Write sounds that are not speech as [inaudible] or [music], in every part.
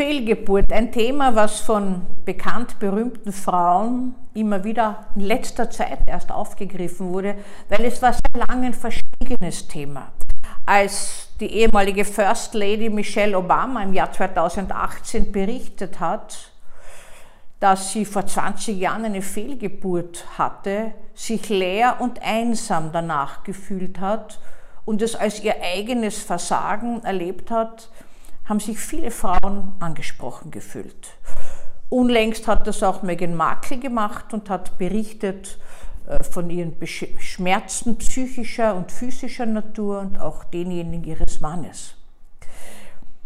Fehlgeburt, ein Thema, was von bekannt berühmten Frauen immer wieder in letzter Zeit erst aufgegriffen wurde, weil es war sehr lange ein verschwiegenes Thema. Als die ehemalige First Lady Michelle Obama im Jahr 2018 berichtet hat, dass sie vor 20 Jahren eine Fehlgeburt hatte, sich leer und einsam danach gefühlt hat und es als ihr eigenes Versagen erlebt hat, haben sich viele Frauen angesprochen gefühlt. Unlängst hat das auch Meghan Markle gemacht und hat berichtet äh, von ihren Schmerzen psychischer und physischer Natur und auch denjenigen ihres Mannes.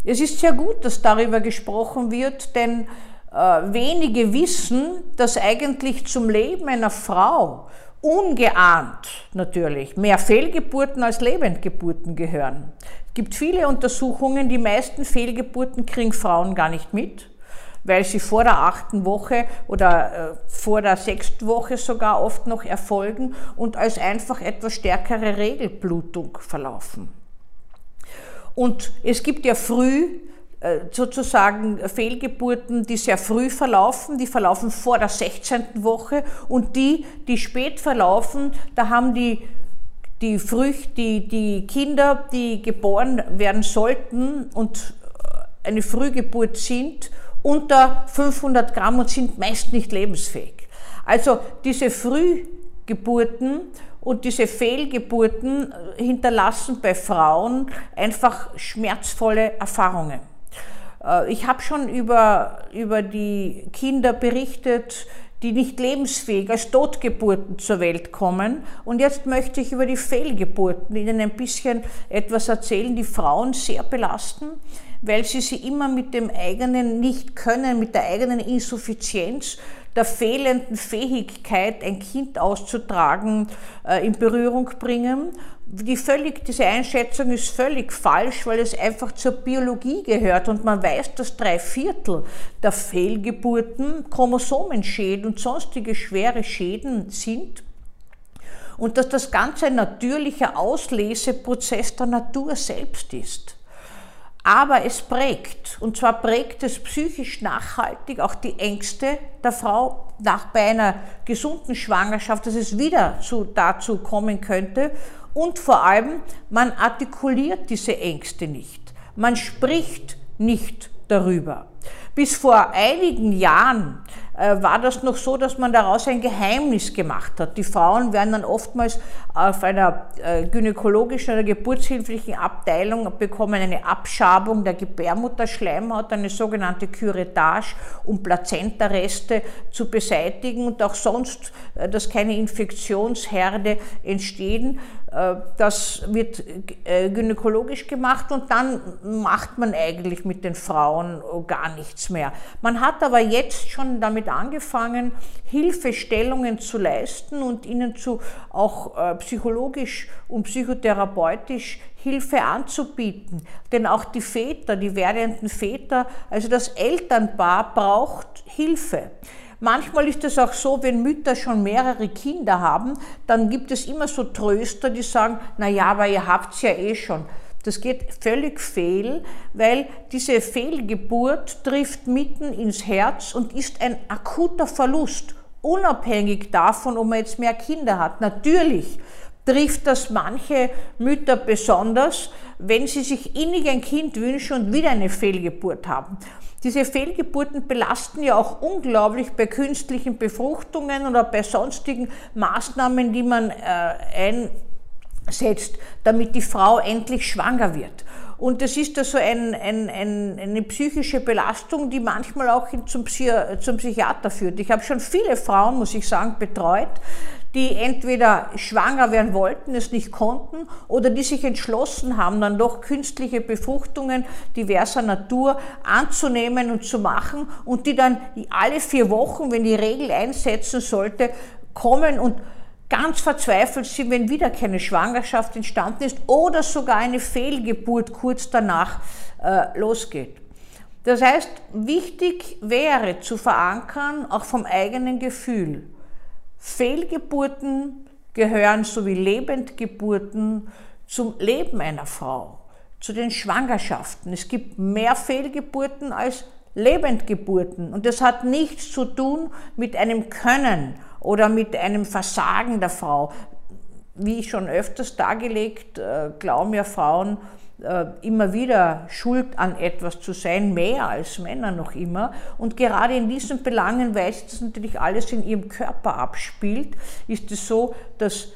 Es ist sehr gut, dass darüber gesprochen wird, denn äh, wenige wissen, dass eigentlich zum Leben einer Frau ungeahnt natürlich mehr Fehlgeburten als Lebendgeburten gehören. Es gibt viele Untersuchungen, die meisten Fehlgeburten kriegen Frauen gar nicht mit, weil sie vor der achten Woche oder äh, vor der sechsten Woche sogar oft noch erfolgen und als einfach etwas stärkere Regelblutung verlaufen. Und es gibt ja früh sozusagen Fehlgeburten, die sehr früh verlaufen, die verlaufen vor der 16. Woche und die, die spät verlaufen, da haben die die Früchte, die, die Kinder, die geboren werden sollten und äh, eine Frühgeburt sind, unter 500 Gramm und sind meist nicht lebensfähig. Also diese Frühgeburten und diese Fehlgeburten hinterlassen bei Frauen einfach schmerzvolle Erfahrungen. Äh, ich habe schon über, über die Kinder berichtet, die nicht lebensfähig als Totgeburten zur Welt kommen. Und jetzt möchte ich über die Fehlgeburten Ihnen ein bisschen etwas erzählen, die Frauen sehr belasten, weil sie sie immer mit dem eigenen Nicht-Können, mit der eigenen Insuffizienz der fehlenden Fähigkeit, ein Kind auszutragen, äh, in Berührung bringen. Die völlig, diese Einschätzung ist völlig falsch, weil es einfach zur Biologie gehört und man weiß, dass drei Viertel der Fehlgeburten Chromosomenschäden und sonstige schwere Schäden sind und dass das Ganze ein natürlicher Ausleseprozess der Natur selbst ist. Aber es prägt, und zwar prägt es psychisch nachhaltig auch die Ängste der Frau nach bei einer gesunden Schwangerschaft, dass es wieder zu, dazu kommen könnte. Und vor allem, man artikuliert diese Ängste nicht. Man spricht nicht darüber. Bis vor einigen Jahren war das noch so, dass man daraus ein Geheimnis gemacht hat. Die Frauen werden dann oftmals auf einer äh, gynäkologischen oder geburtshilflichen Abteilung bekommen eine Abschabung der Gebärmutterschleimhaut, eine sogenannte Curettage, um Plazentareste zu beseitigen und auch sonst, äh, dass keine Infektionsherde entstehen. Das wird gynäkologisch gemacht und dann macht man eigentlich mit den Frauen gar nichts mehr. Man hat aber jetzt schon damit damit angefangen, Hilfestellungen zu leisten und ihnen zu auch äh, psychologisch und psychotherapeutisch Hilfe anzubieten. Denn auch die Väter, die werdenden Väter, also das Elternpaar braucht Hilfe. Manchmal ist es auch so, wenn Mütter schon mehrere Kinder haben, dann gibt es immer so Tröster, die sagen, na ja, aber ihr habt's ja eh schon. Das geht völlig fehl, weil diese Fehlgeburt trifft mitten ins Herz und ist ein akuter Verlust, unabhängig davon, ob man jetzt mehr Kinder hat. Natürlich trifft das manche Mütter besonders, wenn sie sich innig ein Kind wünschen und wieder eine Fehlgeburt haben. Diese Fehlgeburten belasten ja auch unglaublich bei künstlichen Befruchtungen oder bei sonstigen Maßnahmen, die man äh, ein setzt, damit die Frau endlich schwanger wird. Und das ist also ein, ein, ein, eine psychische Belastung, die manchmal auch zum, Psy zum Psychiater führt. Ich habe schon viele Frauen, muss ich sagen, betreut, die entweder schwanger werden wollten, es nicht konnten, oder die sich entschlossen haben, dann doch künstliche Befruchtungen diverser Natur anzunehmen und zu machen und die dann alle vier Wochen, wenn die Regel einsetzen sollte, kommen und ganz verzweifelt sind, wenn wieder keine Schwangerschaft entstanden ist oder sogar eine Fehlgeburt kurz danach äh, losgeht. Das heißt, wichtig wäre zu verankern, auch vom eigenen Gefühl. Fehlgeburten gehören sowie Lebendgeburten zum Leben einer Frau, zu den Schwangerschaften. Es gibt mehr Fehlgeburten als Lebendgeburten. Und das hat nichts zu tun mit einem Können oder mit einem Versagen der Frau. Wie ich schon öfters dargelegt, äh, glauben ja Frauen, äh, immer wieder schuld an etwas zu sein, mehr als Männer noch immer. Und gerade in diesen Belangen, weil das natürlich alles in ihrem Körper abspielt, ist es so, dass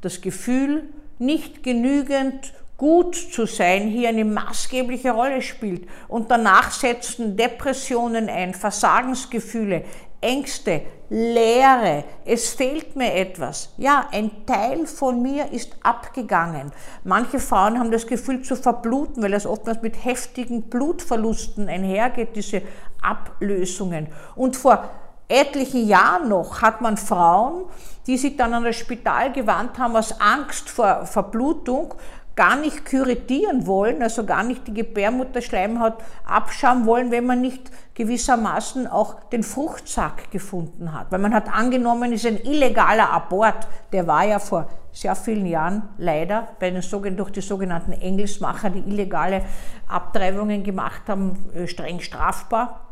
das Gefühl, nicht genügend gut zu sein hier eine maßgebliche Rolle spielt. Und danach setzen Depressionen ein, Versagensgefühle, Ängste, Leere, es fehlt mir etwas. Ja, ein Teil von mir ist abgegangen. Manche Frauen haben das Gefühl zu verbluten, weil es oftmals mit heftigen Blutverlusten einhergeht, diese Ablösungen. Und vor etlichen Jahren noch hat man Frauen, die sich dann an das Spital gewandt haben aus Angst vor Verblutung, gar nicht kuritieren wollen, also gar nicht die Gebärmutterschleimhaut abschauen wollen, wenn man nicht gewissermaßen auch den Fruchtsack gefunden hat. Weil man hat angenommen, es ist ein illegaler Abort. Der war ja vor sehr vielen Jahren leider bei den, durch die sogenannten Engelsmacher, die illegale Abtreibungen gemacht haben, äh, streng strafbar.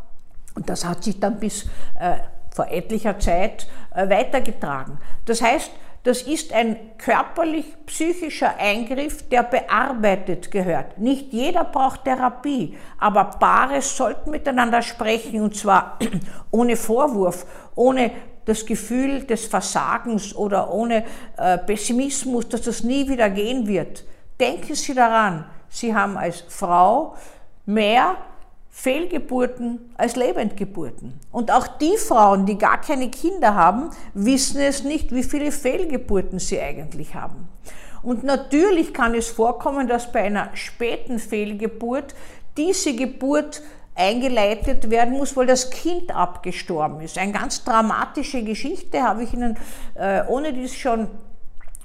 Und das hat sich dann bis äh, vor etlicher Zeit äh, weitergetragen. Das heißt, das ist ein körperlich-psychischer Eingriff, der bearbeitet gehört. Nicht jeder braucht Therapie, aber Paare sollten miteinander sprechen und zwar [clears throat] ohne Vorwurf, ohne das Gefühl des Versagens oder ohne äh, Pessimismus, dass das nie wieder gehen wird. Denken Sie daran, Sie haben als Frau mehr Fehlgeburten als Lebendgeburten. Und auch die Frauen, die gar keine Kinder haben, wissen es nicht, wie viele Fehlgeburten sie eigentlich haben. Und natürlich kann es vorkommen, dass bei einer späten Fehlgeburt diese Geburt eingeleitet werden muss, weil das Kind abgestorben ist. Eine ganz dramatische Geschichte habe ich Ihnen äh, ohne dies schon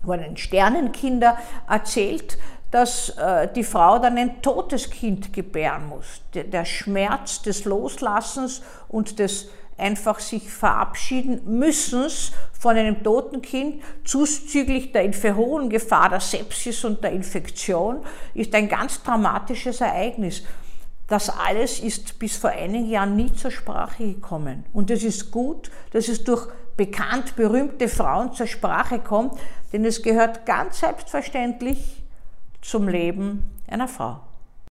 von den Sternenkinder erzählt dass äh, die Frau dann ein totes Kind gebären muss. Der Schmerz des Loslassens und des einfach sich verabschieden müssens von einem toten Kind, zuzüglich der hohen Gefahr der Sepsis und der Infektion, ist ein ganz dramatisches Ereignis. Das alles ist bis vor einigen Jahren nie zur Sprache gekommen. Und es ist gut, dass es durch bekannt berühmte Frauen zur Sprache kommt, denn es gehört ganz selbstverständlich zum Leben einer Frau.